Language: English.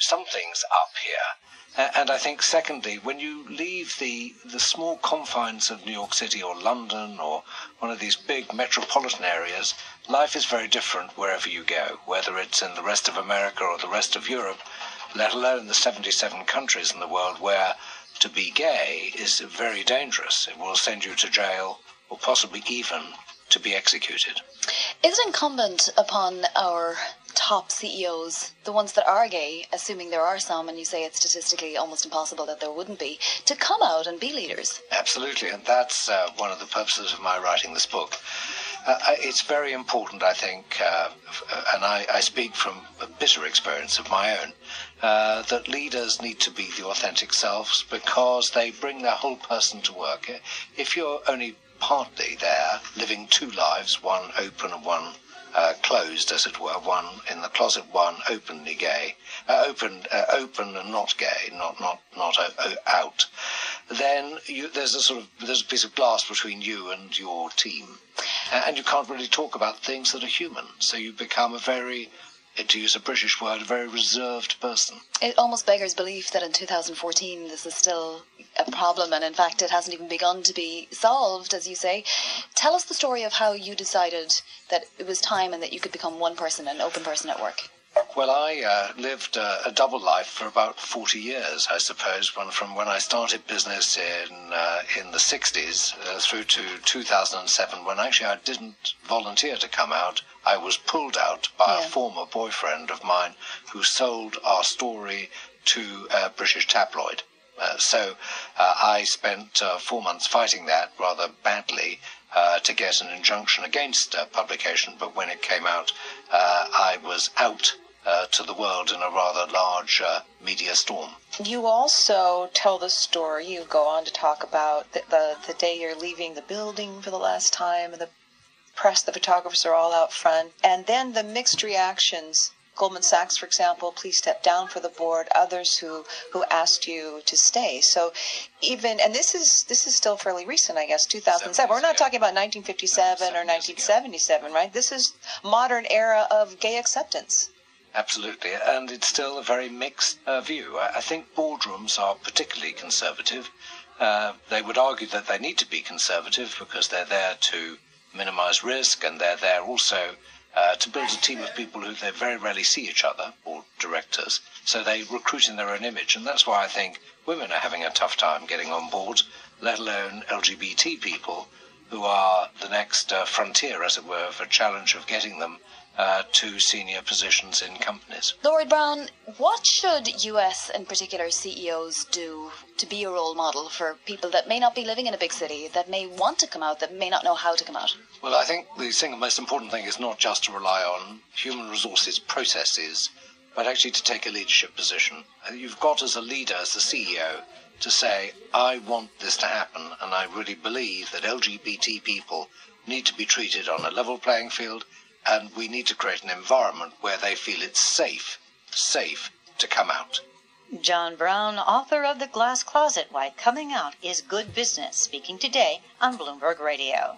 something's up here. And I think, secondly, when you leave the, the small confines of New York City or London or one of these big metropolitan areas, life is very different wherever you go, whether it's in the rest of America or the rest of Europe, let alone the 77 countries in the world where to be gay is very dangerous. It will send you to jail or possibly even to be executed. It's incumbent upon our top CEOs, the ones that are gay, assuming there are some, and you say it's statistically almost impossible that there wouldn't be, to come out and be leaders? Absolutely, and that's uh, one of the purposes of my writing this book. Uh, it's very important, I think, uh, and I, I, speak from a bitter experience of my own, uh, that leaders need to be the authentic selves because they bring their whole person to work. If you're only partly there, living two lives, one open and one uh, closed, as it were, one in the closet, one openly gay, uh, open, uh, open and not gay, not not not out. Then you, there's a sort of there's a piece of glass between you and your team, and you can't really talk about things that are human. So you become a very to use a British word, a very reserved person. It almost beggars belief that in 2014 this is still a problem, and in fact, it hasn't even begun to be solved, as you say. Tell us the story of how you decided that it was time and that you could become one person, an open person at work. Well, I uh, lived uh, a double life for about 40 years, I suppose, when, from when I started business in uh, in the 60s uh, through to 2007, when actually I didn't volunteer to come out. I was pulled out by yeah. a former boyfriend of mine who sold our story to a British tabloid. Uh, so uh, I spent four months fighting that rather badly to get an injunction against publication. But when it came out, I was out uh, to the world in a rather large uh, media storm. You also tell the story. You go on to talk about the, the, the day you're leaving the building for the last time, and the press, the photographers are all out front, and then the mixed reactions. Goldman Sachs, for example, please step down for the board. Others who who asked you to stay. So even and this is this is still fairly recent, I guess, 2007. We're not talking about 1957 or 1977, right? This is modern era of gay acceptance. Absolutely, and it's still a very mixed uh, view. I, think boardrooms are particularly conservative. Uh, they would argue that they need to be conservative because they're there to minimize risk and they're there also uh, to build a team of people who they very rarely see each other, or directors. So they recruit in their own image, and that's why I think women are having a tough time getting on board, let alone LGBT people who are the next uh, frontier, as it were, a challenge of getting them uh, to senior positions in companies. Lord Browne, what should US and particular CEOs do to be a role model for people that may not be living in a big city, that may want to come out, that may not know how to come out? Well, I think the single most important thing is not just to rely on human resources processes, but actually to take a leadership position. Uh, you've got as a leader, as a CEO, to say, I want this to happen, and I really believe that LGBT people need to be treated on a level playing field and we need to create an environment where they feel it's safe, safe to come out. John Browne, author of The Glass Closet Why Coming Out is Good Business, speaking today on Bloomberg Radio.